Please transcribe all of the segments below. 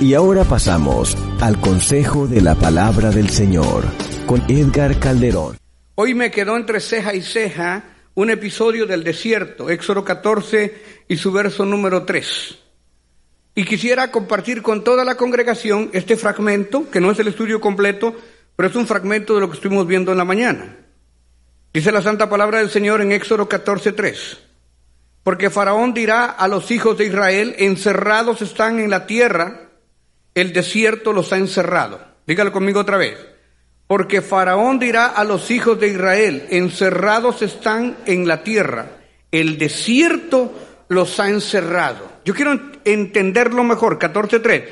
Y ahora pasamos al consejo de la palabra del Señor con Edgar Calderón. Hoy me quedó entre ceja y ceja un episodio del desierto, Éxodo 14 y su verso número 3. Y quisiera compartir con toda la congregación este fragmento, que no es el estudio completo, pero es un fragmento de lo que estuvimos viendo en la mañana. Dice la santa palabra del Señor en Éxodo 14, 3. Porque Faraón dirá a los hijos de Israel, encerrados están en la tierra, el desierto los ha encerrado. Dígalo conmigo otra vez. Porque Faraón dirá a los hijos de Israel, encerrados están en la tierra, el desierto los ha encerrado. Yo quiero entenderlo mejor, 14.3.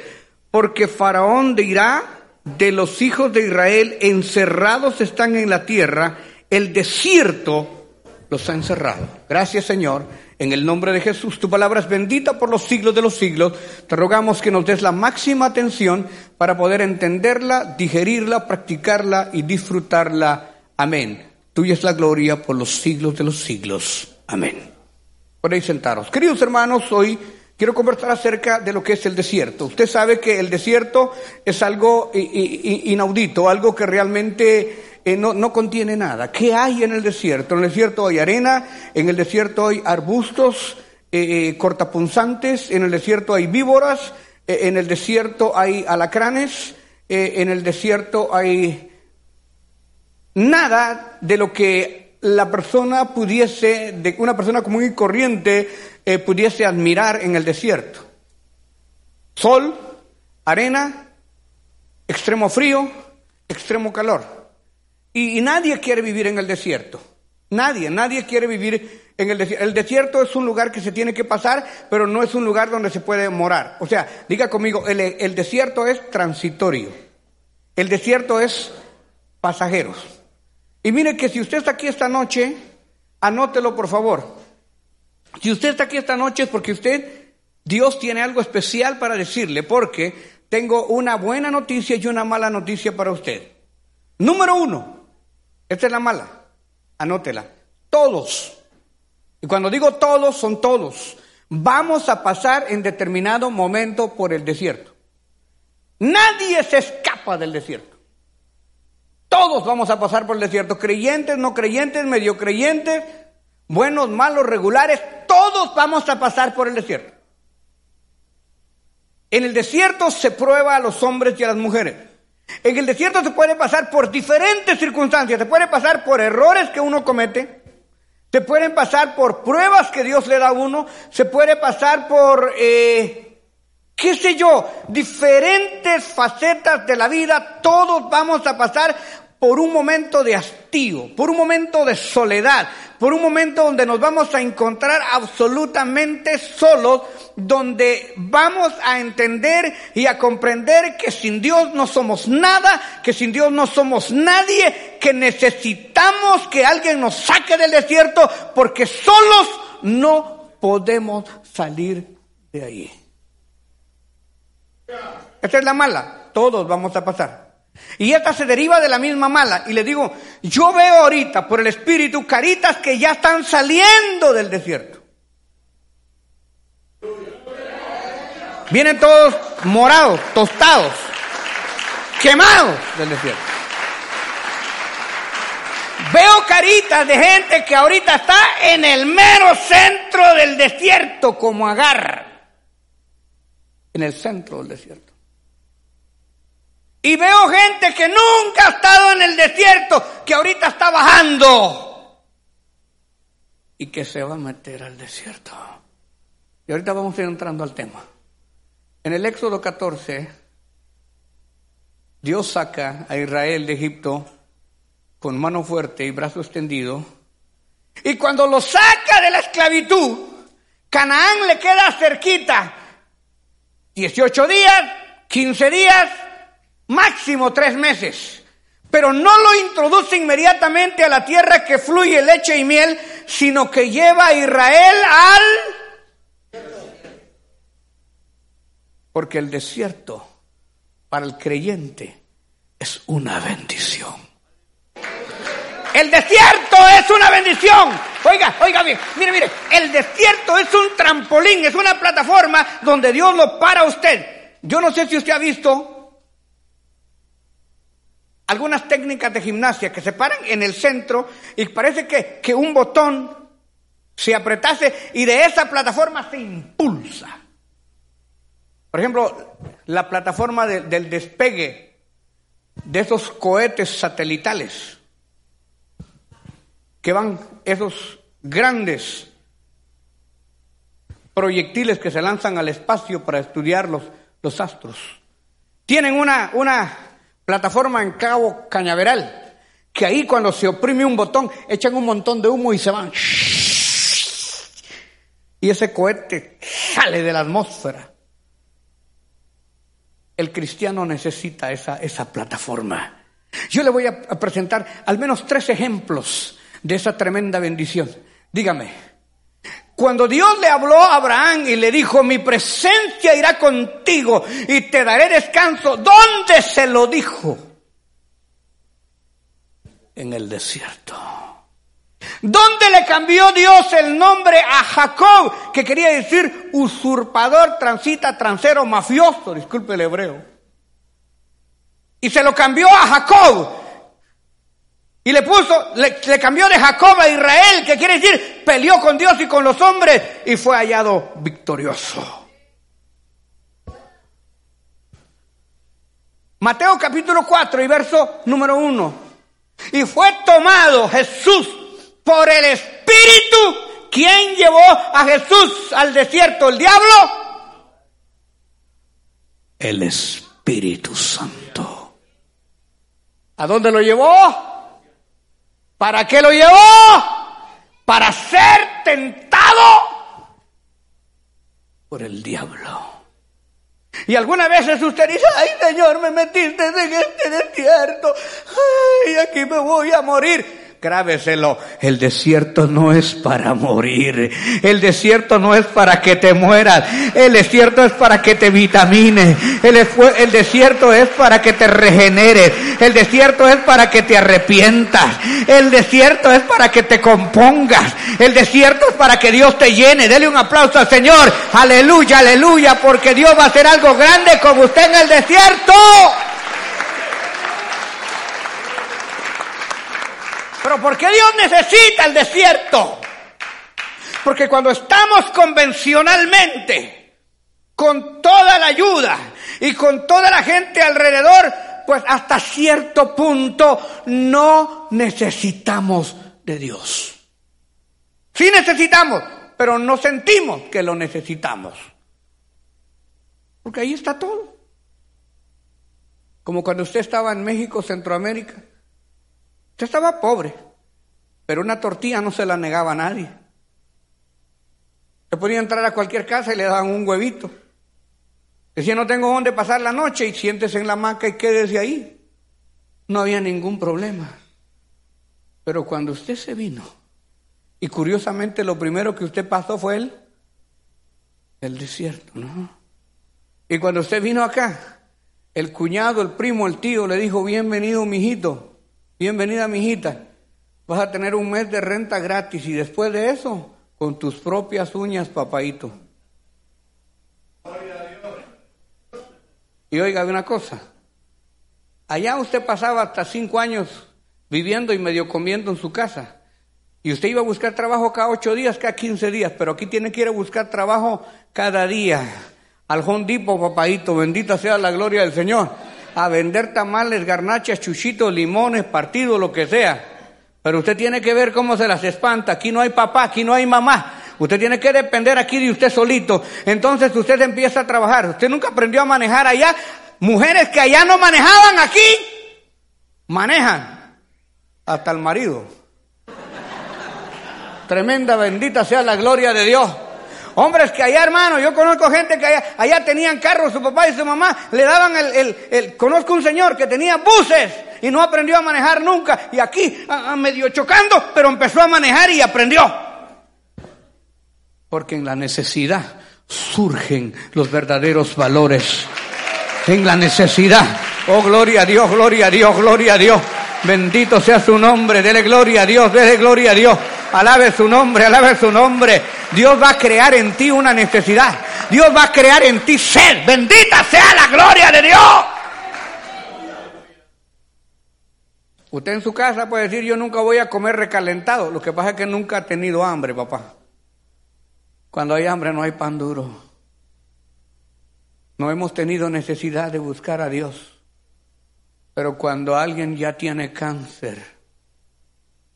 Porque Faraón dirá de los hijos de Israel, encerrados están en la tierra, el desierto los ha encerrado. Gracias Señor en el nombre de Jesús, tu palabra es bendita por los siglos de los siglos. Te rogamos que nos des la máxima atención para poder entenderla, digerirla, practicarla y disfrutarla. Amén. Tuya es la gloria por los siglos de los siglos. Amén. Podéis sentaros. Queridos hermanos, hoy quiero conversar acerca de lo que es el desierto. Usted sabe que el desierto es algo inaudito, algo que realmente eh, no, contiene nada. ¿Qué hay en el desierto? En el desierto hay arena, en el desierto hay arbustos eh, eh, cortapunzantes, en el desierto hay víboras, en el desierto hay alacranes, en el desierto hay nada de lo que la persona pudiese, de una persona común y corriente, pudiese admirar en el desierto. Sol, arena, extremo frío, extremo calor. Y, nadie quiere vivir en el desierto. Nadie, nadie quiere vivir en el desierto. El desierto es un lugar que se tiene que pasar, pero no es un lugar donde se puede morar. O sea, diga conmigo, el, el desierto es transitorio. El desierto es pasajeros. Y mire que si usted está aquí esta noche, anótelo por favor. Si usted está aquí esta noche es porque usted, Dios tiene algo especial para decirle, porque tengo una buena noticia y una mala noticia para usted. Número uno, esta es la mala. Anótela. Todos. Y cuando digo todos, son todos. Vamos a pasar en determinado momento por el desierto. Nadie se escapa del desierto. Todos vamos a pasar por el desierto. Creyentes, no creyentes, medio creyentes, buenos, malos, regulares. Todos vamos a pasar por el desierto. En el desierto se prueba a los hombres y a las mujeres. En el desierto se puede pasar por diferentes circunstancias, se puede pasar por errores que uno comete, se pueden pasar por pruebas que Dios le da a uno, se puede pasar por, eh, qué sé yo, diferentes facetas de la vida, todos vamos a pasar por un momento de hastío, por un momento de soledad, por un momento donde nos vamos a encontrar absolutamente solos, donde vamos a entender y a comprender que sin Dios no somos nada, que sin Dios no somos nadie, que necesitamos que alguien nos saque del desierto porque solos no podemos salir de ahí. Esta es la mala, todos vamos a pasar. Y esta se deriva de la misma mala. Y le digo, yo veo ahorita por el Espíritu caritas que ya están saliendo del desierto. Vienen todos morados, tostados, quemados del desierto. Veo caritas de gente que ahorita está en el mero centro del desierto, como Agar. En el centro del desierto. Y veo gente que nunca ha estado en el desierto, que ahorita está bajando y que se va a meter al desierto. Y ahorita vamos a ir entrando al tema. En el Éxodo 14, Dios saca a Israel de Egipto con mano fuerte y brazo extendido Y cuando lo saca de la esclavitud, Canaán le queda cerquita. 18 días, 15 días, máximo tres meses. Pero no lo introduce inmediatamente a la tierra que fluye leche y miel, sino que lleva a Israel al... Porque el desierto para el creyente es una bendición. El desierto es una bendición. Oiga, oiga bien, mire, mire, el desierto es un trampolín, es una plataforma donde Dios lo para a usted. Yo no sé si usted ha visto algunas técnicas de gimnasia que se paran en el centro y parece que, que un botón se apretase y de esa plataforma se impulsa. Por ejemplo, la plataforma del despegue de esos cohetes satelitales que van esos grandes proyectiles que se lanzan al espacio para estudiar los, los astros. Tienen una, una plataforma en Cabo Cañaveral, que ahí cuando se oprime un botón echan un montón de humo y se van. Y ese cohete sale de la atmósfera. El cristiano necesita esa, esa plataforma. Yo le voy a presentar al menos tres ejemplos de esa tremenda bendición. Dígame, cuando Dios le habló a Abraham y le dijo, mi presencia irá contigo y te daré descanso, ¿dónde se lo dijo? En el desierto. ¿Dónde le cambió Dios el nombre a Jacob? Que quería decir usurpador, transita, transero, mafioso, disculpe el hebreo. Y se lo cambió a Jacob. Y le puso, le, cambió de Jacob a Israel, que quiere decir, peleó con Dios y con los hombres y fue hallado victorioso. Mateo capítulo 4 y verso número 1. Y fue tomado Jesús por el Espíritu. ¿Quién llevó a Jesús al desierto? ¿El diablo? El Espíritu Santo. ¿A dónde lo llevó? ¿Para qué lo llevó? Para ser tentado por el diablo. Y algunas veces usted dice, ay Señor, me metiste en este desierto, ay, aquí me voy a morir. Grábeselo, el desierto no es para morir, el desierto no es para que te mueras, el desierto es para que te vitamines, el, el desierto es para que te regeneres, el desierto es para que te arrepientas, el desierto es para que te compongas, el desierto es para que Dios te llene. Dele un aplauso al Señor, aleluya, aleluya, porque Dios va a hacer algo grande como usted en el desierto. Pero ¿por qué Dios necesita el desierto? Porque cuando estamos convencionalmente, con toda la ayuda y con toda la gente alrededor, pues hasta cierto punto no necesitamos de Dios. Sí necesitamos, pero no sentimos que lo necesitamos. Porque ahí está todo. Como cuando usted estaba en México, Centroamérica, Usted estaba pobre, pero una tortilla no se la negaba a nadie. Se podía entrar a cualquier casa y le daban un huevito. Decía, no tengo dónde pasar la noche y siéntese en la hamaca y quédese ahí. No había ningún problema. Pero cuando usted se vino, y curiosamente lo primero que usted pasó fue el, el desierto, ¿no? Y cuando usted vino acá, el cuñado, el primo, el tío le dijo, bienvenido, mijito. Bienvenida, mijita. Vas a tener un mes de renta gratis y después de eso, con tus propias uñas, papaito. Y oiga una cosa. Allá usted pasaba hasta cinco años viviendo y medio comiendo en su casa. Y usted iba a buscar trabajo cada ocho días, cada quince días, pero aquí tiene que ir a buscar trabajo cada día. Al hondipo, papaito, bendita sea la gloria del Señor a vender tamales, garnachas, chuchitos, limones, partidos, lo que sea. Pero usted tiene que ver cómo se las espanta. Aquí no hay papá, aquí no hay mamá. Usted tiene que depender aquí de usted solito. Entonces usted empieza a trabajar. Usted nunca aprendió a manejar allá. Mujeres que allá no manejaban aquí, manejan. Hasta el marido. Tremenda, bendita sea la gloria de Dios. Hombres que allá, hermano, yo conozco gente que allá, allá tenían carros, su papá y su mamá le daban el, el, conozco un señor que tenía buses y no aprendió a manejar nunca. Y aquí, medio chocando, pero empezó a manejar y aprendió. Porque en la necesidad surgen los verdaderos valores. En la necesidad. Oh, gloria a Dios, gloria a Dios, gloria a Dios. Bendito sea su nombre. Dele gloria a Dios, dele gloria a Dios. Alabe su nombre, alabe su nombre. Dios va a crear en ti una necesidad. Dios va a crear en ti sed. Bendita sea la gloria de Dios. Usted en su casa puede decir, yo nunca voy a comer recalentado. Lo que pasa es que nunca ha tenido hambre, papá. Cuando hay hambre no hay pan duro. No hemos tenido necesidad de buscar a Dios. Pero cuando alguien ya tiene cáncer,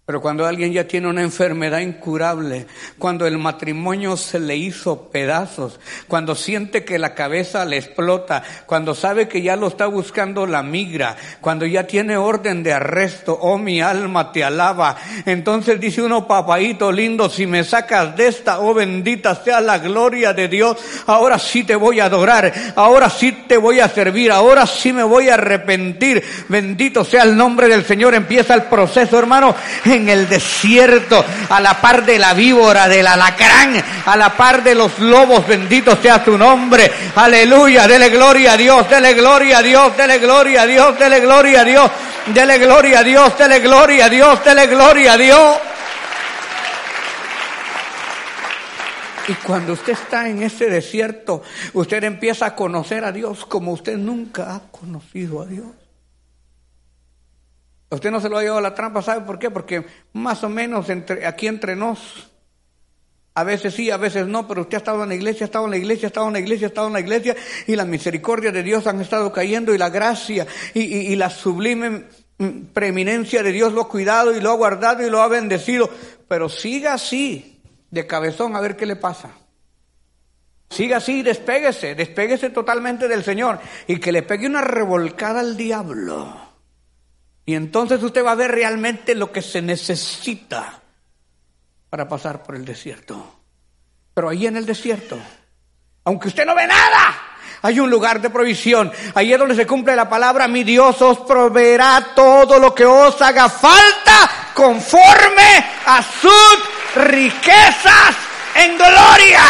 pero cuando alguien ya tiene una enfermedad incurable, cuando el matrimonio se le hizo pedazos, cuando siente que la cabeza le explota, cuando sabe que ya lo está buscando la migra, cuando ya tiene orden de arresto, oh mi alma te alaba. Entonces dice uno, papaito lindo, si me sacas de esta, oh bendita sea la gloria de Dios, ahora sí te voy a adorar, ahora sí te voy a servir, ahora sí me voy a arrepentir. Bendito sea el nombre del Señor. Empieza el proceso, hermano en el desierto, a la par de la víbora, del alacrán, a la par de los lobos, bendito sea tu nombre, aleluya, dele gloria a Dios, dele gloria a Dios, dele gloria a Dios, dele gloria a Dios, dele gloria a Dios, dele gloria a Dios, dele gloria a Dios. Y cuando usted está en ese desierto, usted empieza a conocer a Dios como usted nunca ha conocido a Dios. Usted no se lo ha llevado a la trampa, ¿sabe por qué? Porque más o menos entre, aquí entre nos, a veces sí, a veces no, pero usted ha estado en la iglesia, ha estado en la iglesia, ha estado en la iglesia, ha estado en la iglesia, y la misericordia de Dios han estado cayendo, y la gracia y, la sublime preeminencia de Dios lo ha cuidado y lo ha guardado y lo ha bendecido. Pero siga así, de cabezón, a ver qué le pasa. Siga así, despéguese, despéguese totalmente del Señor y que le pegue una revolcada al diablo. Y entonces usted va a ver realmente lo que se necesita para pasar por el desierto. Pero ahí en el desierto, aunque usted no ve nada, hay un lugar de provisión. Ahí es donde se cumple la palabra, mi Dios os proveerá todo lo que os haga falta conforme a sus riquezas en gloria.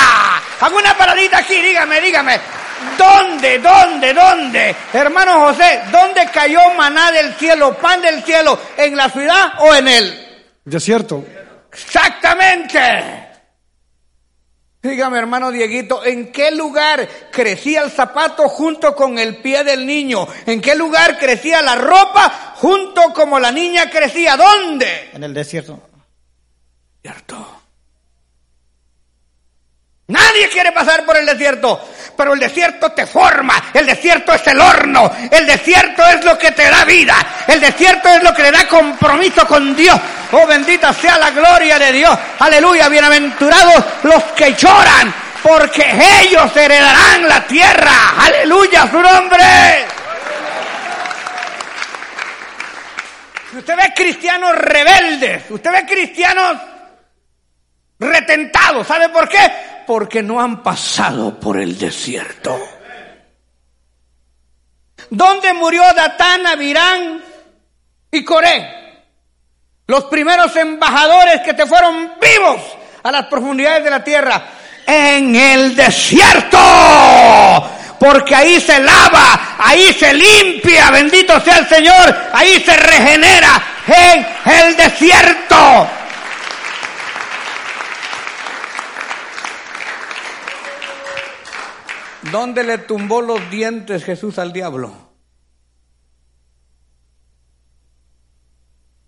Hago una paradita aquí, dígame, dígame. ¿Dónde, dónde, dónde? Hermano José, ¿dónde cayó maná del cielo, pan del cielo? ¿En la ciudad o en el desierto? Exactamente. Dígame, hermano Dieguito, ¿en qué lugar crecía el zapato junto con el pie del niño? ¿En qué lugar crecía la ropa junto como la niña crecía? ¿Dónde? En el desierto. Cierto. Nadie quiere pasar por el desierto, pero el desierto te forma, el desierto es el horno, el desierto es lo que te da vida, el desierto es lo que le da compromiso con Dios. Oh, bendita sea la gloria de Dios. Aleluya, bienaventurados los que lloran, porque ellos heredarán la tierra. Aleluya, su nombre. Usted ve cristianos rebeldes, usted ve cristianos retentados, ¿sabe por qué? Porque no han pasado por el desierto. ¿Dónde murió Datán, Abirán y Coré? Los primeros embajadores que te fueron vivos a las profundidades de la tierra. En el desierto. Porque ahí se lava, ahí se limpia, bendito sea el Señor, ahí se regenera en el desierto. ¿Dónde le tumbó los dientes Jesús al diablo?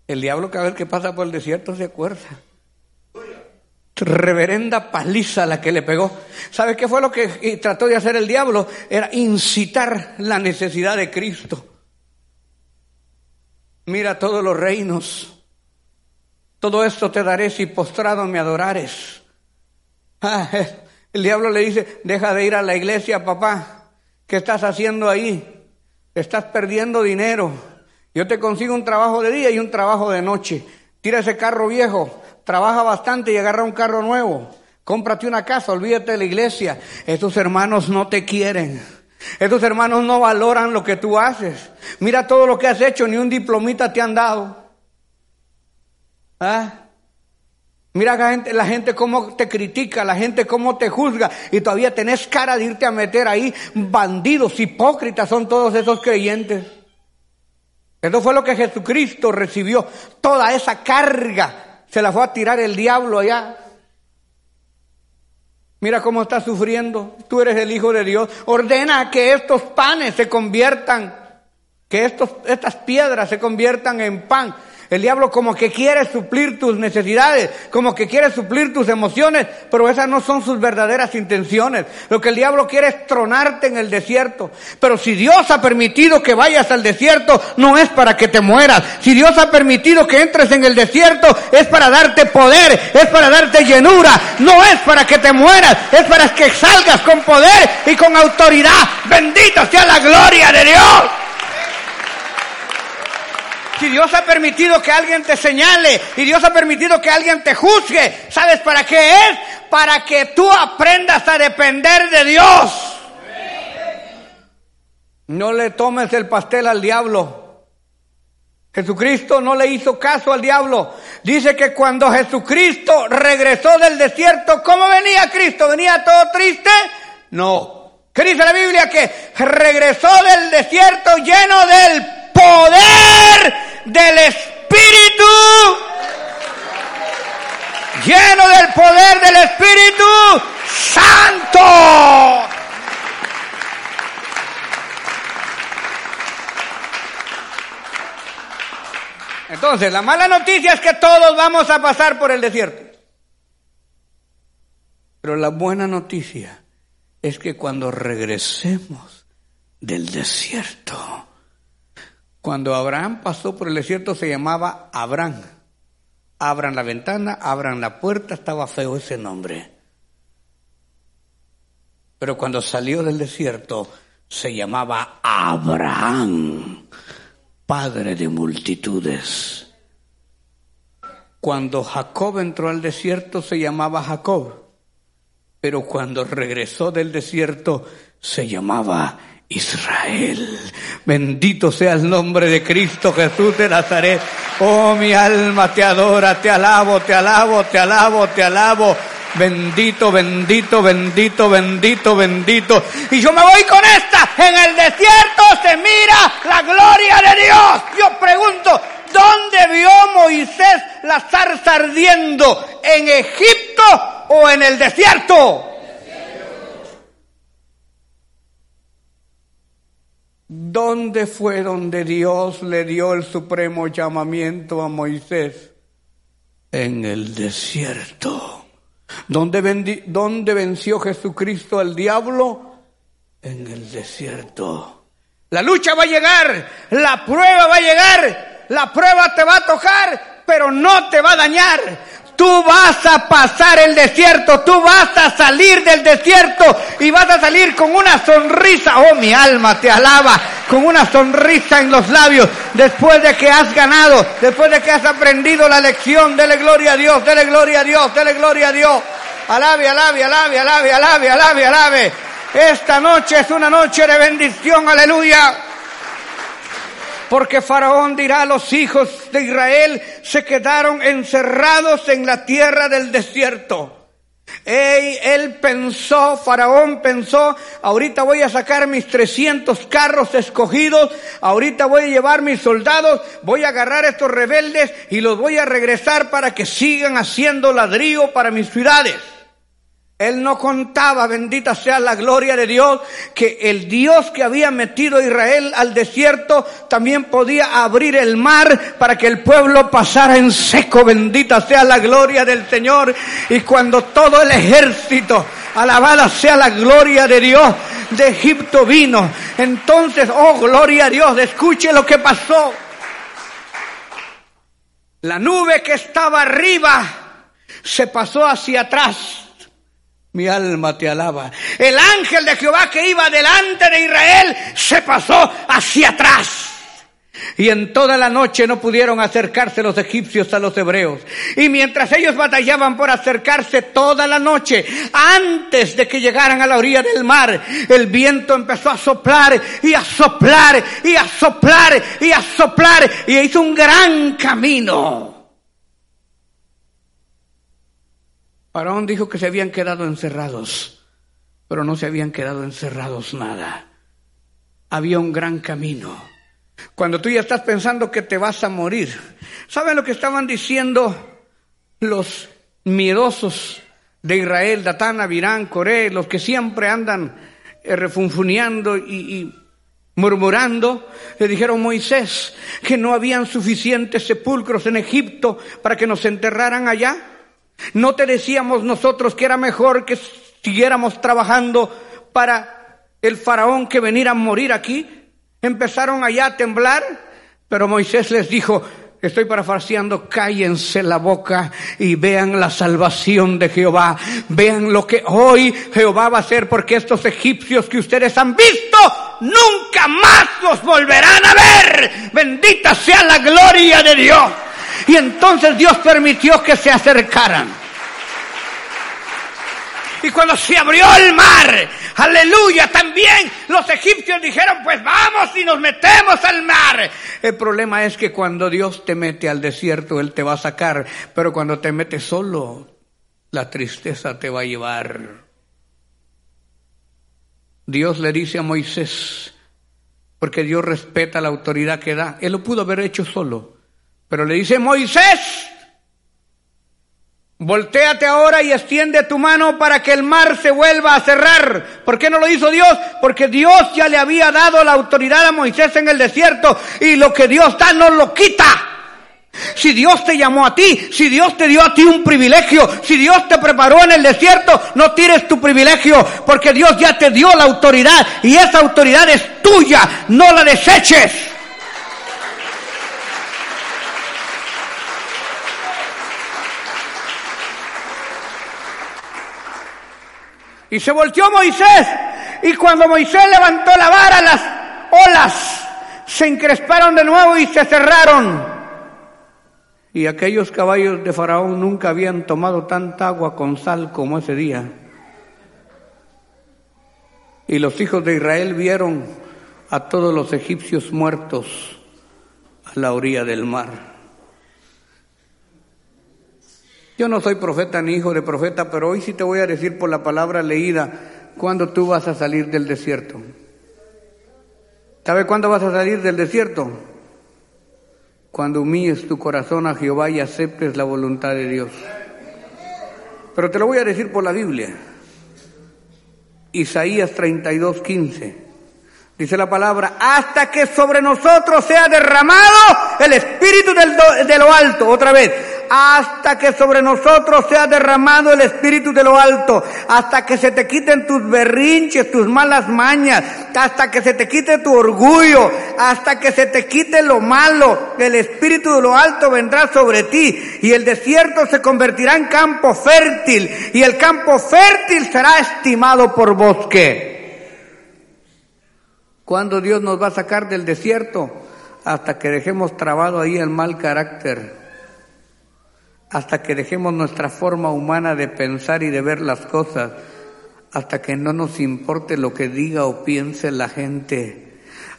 El diablo cada vez que pasa por el desierto se acuerda. Reverenda paliza la que le pegó. ¿Sabe qué fue lo que trató de hacer el diablo? Era incitar la necesidad de Cristo. Mira todos los reinos. Todo esto te daré si postrado me adorares. Ah, el diablo le dice, deja de ir a la iglesia, papá. ¿Qué estás haciendo ahí? Estás perdiendo dinero. Yo te consigo un trabajo de día y un trabajo de noche. Tira ese carro viejo, trabaja bastante y agarra un carro nuevo. Cómprate una casa, olvídate de la iglesia. Estos hermanos no te quieren. Estos hermanos no valoran lo que tú haces. Mira todo lo que has hecho, ni un diplomita te han dado. ¿Ah? Mira la gente, la gente cómo te critica, la gente cómo te juzga y todavía tenés cara de irte a meter ahí. Bandidos, hipócritas son todos esos creyentes. Eso fue lo que Jesucristo recibió. Toda esa carga se la fue a tirar el diablo allá. Mira cómo está sufriendo. Tú eres el Hijo de Dios. Ordena que estos panes se conviertan, que estos, estas piedras se conviertan en pan. El diablo como que quiere suplir tus necesidades, como que quiere suplir tus emociones, pero esas no son sus verdaderas intenciones. Lo que el diablo quiere es tronarte en el desierto. Pero si Dios ha permitido que vayas al desierto, no es para que te mueras. Si Dios ha permitido que entres en el desierto, es para darte poder, es para darte llenura, no es para que te mueras, es para que salgas con poder y con autoridad. Bendita sea la gloria de Dios. Si Dios ha permitido que alguien te señale y Dios ha permitido que alguien te juzgue, ¿sabes para qué es? Para que tú aprendas a depender de Dios. No le tomes el pastel al diablo. Jesucristo no le hizo caso al diablo. Dice que cuando Jesucristo regresó del desierto, ¿cómo venía Cristo? ¿Venía todo triste? No. ¿Qué dice la Biblia? Que regresó del desierto lleno del poder del Espíritu. Lleno del poder del Espíritu Santo. Entonces, la mala noticia es que todos vamos a pasar por el desierto. Pero la buena noticia es que cuando regresemos del desierto, cuando Abraham pasó por el desierto se llamaba Abraham. Abran la ventana, abran la puerta, estaba feo ese nombre. Pero cuando salió del desierto se llamaba Abraham, padre de multitudes. Cuando Jacob entró al desierto se llamaba Jacob, pero cuando regresó del desierto se llamaba Israel. Bendito sea el nombre de Cristo Jesús de Nazaret. Oh, mi alma te adora, te alabo, te alabo, te alabo, te alabo. Bendito, bendito, bendito, bendito, bendito. Y yo me voy con esta. En el desierto se mira la gloria de Dios. Yo pregunto, ¿dónde vio Moisés la zarza ardiendo? ¿En Egipto o en el desierto? ¿Dónde fue donde Dios le dio el supremo llamamiento a Moisés? En el desierto. ¿Dónde, ¿Dónde, venció Jesucristo al diablo? En el desierto. La lucha va a llegar, la prueba va a llegar, la prueba te va a tocar, pero no te va a dañar. Tú vas a pasar el desierto, tú vas a salir del desierto y vas a salir con una sonrisa. Oh, mi alma te alaba, con una sonrisa en los labios después de que has ganado, después de que has aprendido la lección. Dele gloria a Dios, dele gloria a Dios, dele gloria a Dios. Alabe, alabe, alabe, alabe, alabe, alabe, alabe. Esta noche es una noche de bendición, aleluya. Porque Faraón dirá los hijos de Israel se quedaron encerrados en la tierra del desierto. él pensó, Faraón pensó, ahorita voy a sacar mis 300 carros escogidos, ahorita voy a llevar mis soldados, voy a agarrar a estos rebeldes y los voy a regresar para que sigan haciendo ladrillo para mis ciudades. Él no contaba, bendita sea la gloria de Dios, que el Dios que había metido a Israel al desierto también podía abrir el mar para que el pueblo pasara en seco. Bendita sea la gloria del Señor. Y cuando todo el ejército, alabada sea la gloria de Dios, de Egipto vino, entonces, oh gloria a Dios, escuche lo que pasó. La nube que estaba arriba se pasó hacia atrás mi alma te alaba. El ángel de Jehová que iba delante de Israel se pasó hacia atrás. Y en toda la noche no pudieron acercarse los egipcios a los hebreos. Y mientras ellos batallaban por acercarse toda la noche, antes de que llegaran a la orilla del mar, el viento empezó a soplar y a soplar y a soplar y a soplar y hizo un gran camino. Faraón dijo que se habían quedado encerrados, pero no se habían quedado encerrados nada. Había un gran camino cuando tú ya estás pensando que te vas a morir. ¿Saben lo que estaban diciendo los miedosos de Israel, Datán, Abirán, Coré, los que siempre andan eh, refunfuneando y, y murmurando? Le dijeron Moisés que no habían suficientes sepulcros en Egipto para que nos enterraran allá. ¿No te decíamos nosotros que era mejor que siguiéramos trabajando para el faraón que venir a morir aquí? Empezaron allá a temblar, pero Moisés les dijo, estoy parafarseando, cállense la boca y vean la salvación de Jehová. Vean lo que hoy Jehová va a hacer porque estos egipcios que ustedes han visto, nunca más los volverán a ver. Bendita sea la gloria de Dios. Y entonces Dios permitió que se acercaran. Y cuando se abrió el mar, aleluya, también los egipcios dijeron, pues vamos y nos metemos al mar. El problema es que cuando Dios te mete al desierto, Él te va a sacar, pero cuando te metes solo, la tristeza te va a llevar. Dios le dice a Moisés, porque Dios respeta la autoridad que da, Él lo pudo haber hecho solo, pero le dice, Moisés, Voltéate ahora y extiende tu mano para que el mar se vuelva a cerrar. ¿Por qué no lo hizo Dios? Porque Dios ya le había dado la autoridad a Moisés en el desierto y lo que Dios da no lo quita. Si Dios te llamó a ti, si Dios te dio a ti un privilegio, si Dios te preparó en el desierto, no tires tu privilegio, porque Dios ya te dio la autoridad y esa autoridad es tuya, no la deseches. Y se volteó Moisés. Y cuando Moisés levantó la vara, las olas se encresparon de nuevo y se cerraron. Y aquellos caballos de Faraón nunca habían tomado tanta agua con sal como ese día. Y los hijos de Israel vieron a todos los egipcios muertos a la orilla del mar. Yo no soy profeta ni hijo de profeta, pero hoy sí te voy a decir por la palabra leída cuándo tú vas a salir del desierto. ¿Sabe cuándo vas a salir del desierto? Cuando humilles tu corazón a Jehová y aceptes la voluntad de Dios. Pero te lo voy a decir por la Biblia. Isaías 32, 15. Dice la palabra, hasta que sobre nosotros sea derramado el Espíritu del de lo alto. Otra vez, hasta que sobre nosotros sea derramado el Espíritu de lo alto, hasta que se te quiten tus berrinches, tus malas mañas, hasta que se te quite tu orgullo, hasta que se te quite lo malo, el Espíritu de lo alto vendrá sobre ti y el desierto se convertirá en campo fértil y el campo fértil será estimado por bosque. ¿Cuándo Dios nos va a sacar del desierto? Hasta que dejemos trabado ahí el mal carácter hasta que dejemos nuestra forma humana de pensar y de ver las cosas, hasta que no nos importe lo que diga o piense la gente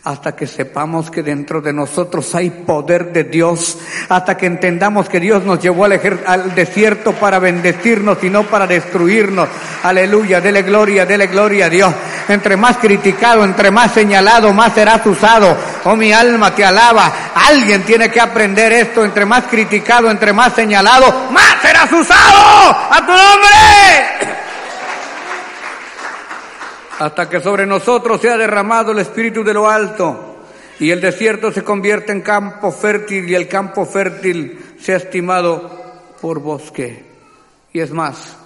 hasta que sepamos que dentro de nosotros hay poder de Dios, hasta que entendamos que Dios nos llevó al, al, desierto para bendecirnos y no para destruirnos. Aleluya, dele gloria, dele gloria a Dios. Entre más criticado, entre más señalado, más serás usado. Oh, mi alma te alaba. Alguien tiene que aprender esto. Entre más criticado, entre más señalado, más serás usado. A tu nombre hasta que sobre nosotros sea derramado el Espíritu de lo alto y el desierto se convierte en campo fértil y el campo fértil sea estimado por bosque. Y es más,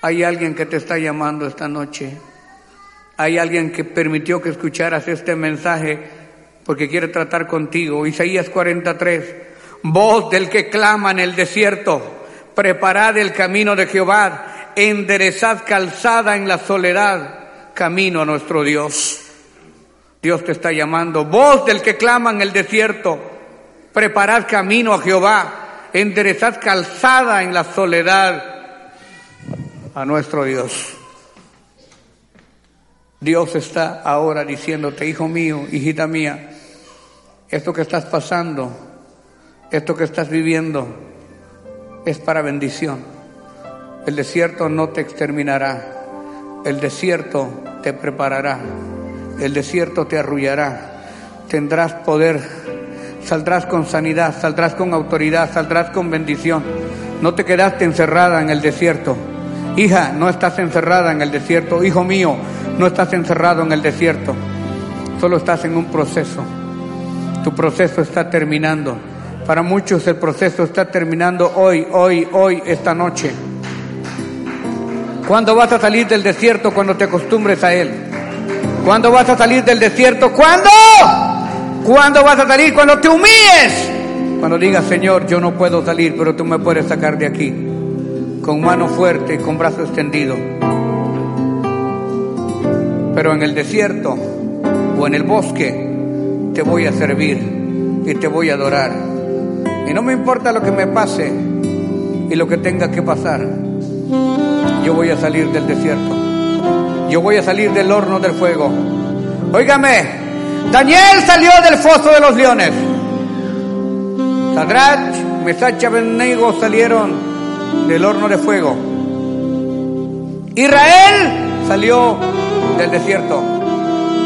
hay alguien que te está llamando esta noche. Hay alguien que permitió que escucharas este mensaje porque quiere tratar contigo. Isaías 43, voz del que clama en el desierto, preparad el camino de Jehová, enderezad calzada en la soledad camino a nuestro Dios. Dios te está llamando, voz del que clama en el desierto, preparad camino a Jehová, enderezad calzada en la soledad a nuestro Dios. Dios está ahora diciéndote, hijo mío, hijita mía, esto que estás pasando, esto que estás viviendo, es para bendición. El desierto no te exterminará, el desierto te preparará el desierto te arrullará, tendrás poder, saldrás con sanidad, saldrás con autoridad, saldrás con bendición. No te quedaste encerrada en el desierto. Hija, no estás encerrada en el desierto. Hijo mío, no estás encerrado en el desierto. Solo estás en un proceso. Tu proceso está terminando. Para muchos el proceso está terminando hoy, hoy, hoy, esta noche. ¿Cuándo vas a salir del desierto cuando te acostumbres a él? ¿Cuándo vas a salir del desierto? ¿Cuándo? ¿Cuándo vas a salir? Cuando te humilles. Cuando digas, Señor, yo no puedo salir, pero tú me puedes sacar de aquí. Con mano fuerte y con brazo extendido. Pero en el desierto o en el bosque te voy a servir y te voy a adorar. Y no me importa lo que me pase y lo que tenga que pasar. Yo voy a salir del desierto yo voy a salir del horno del fuego. Óigame, Daniel salió del foso de los leones. Sadrach, Mesach y salieron del horno de fuego. Israel salió del desierto.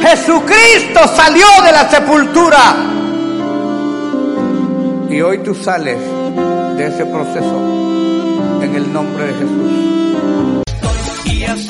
Jesucristo salió de la sepultura. Y hoy tú sales de ese proceso en el nombre de Jesús.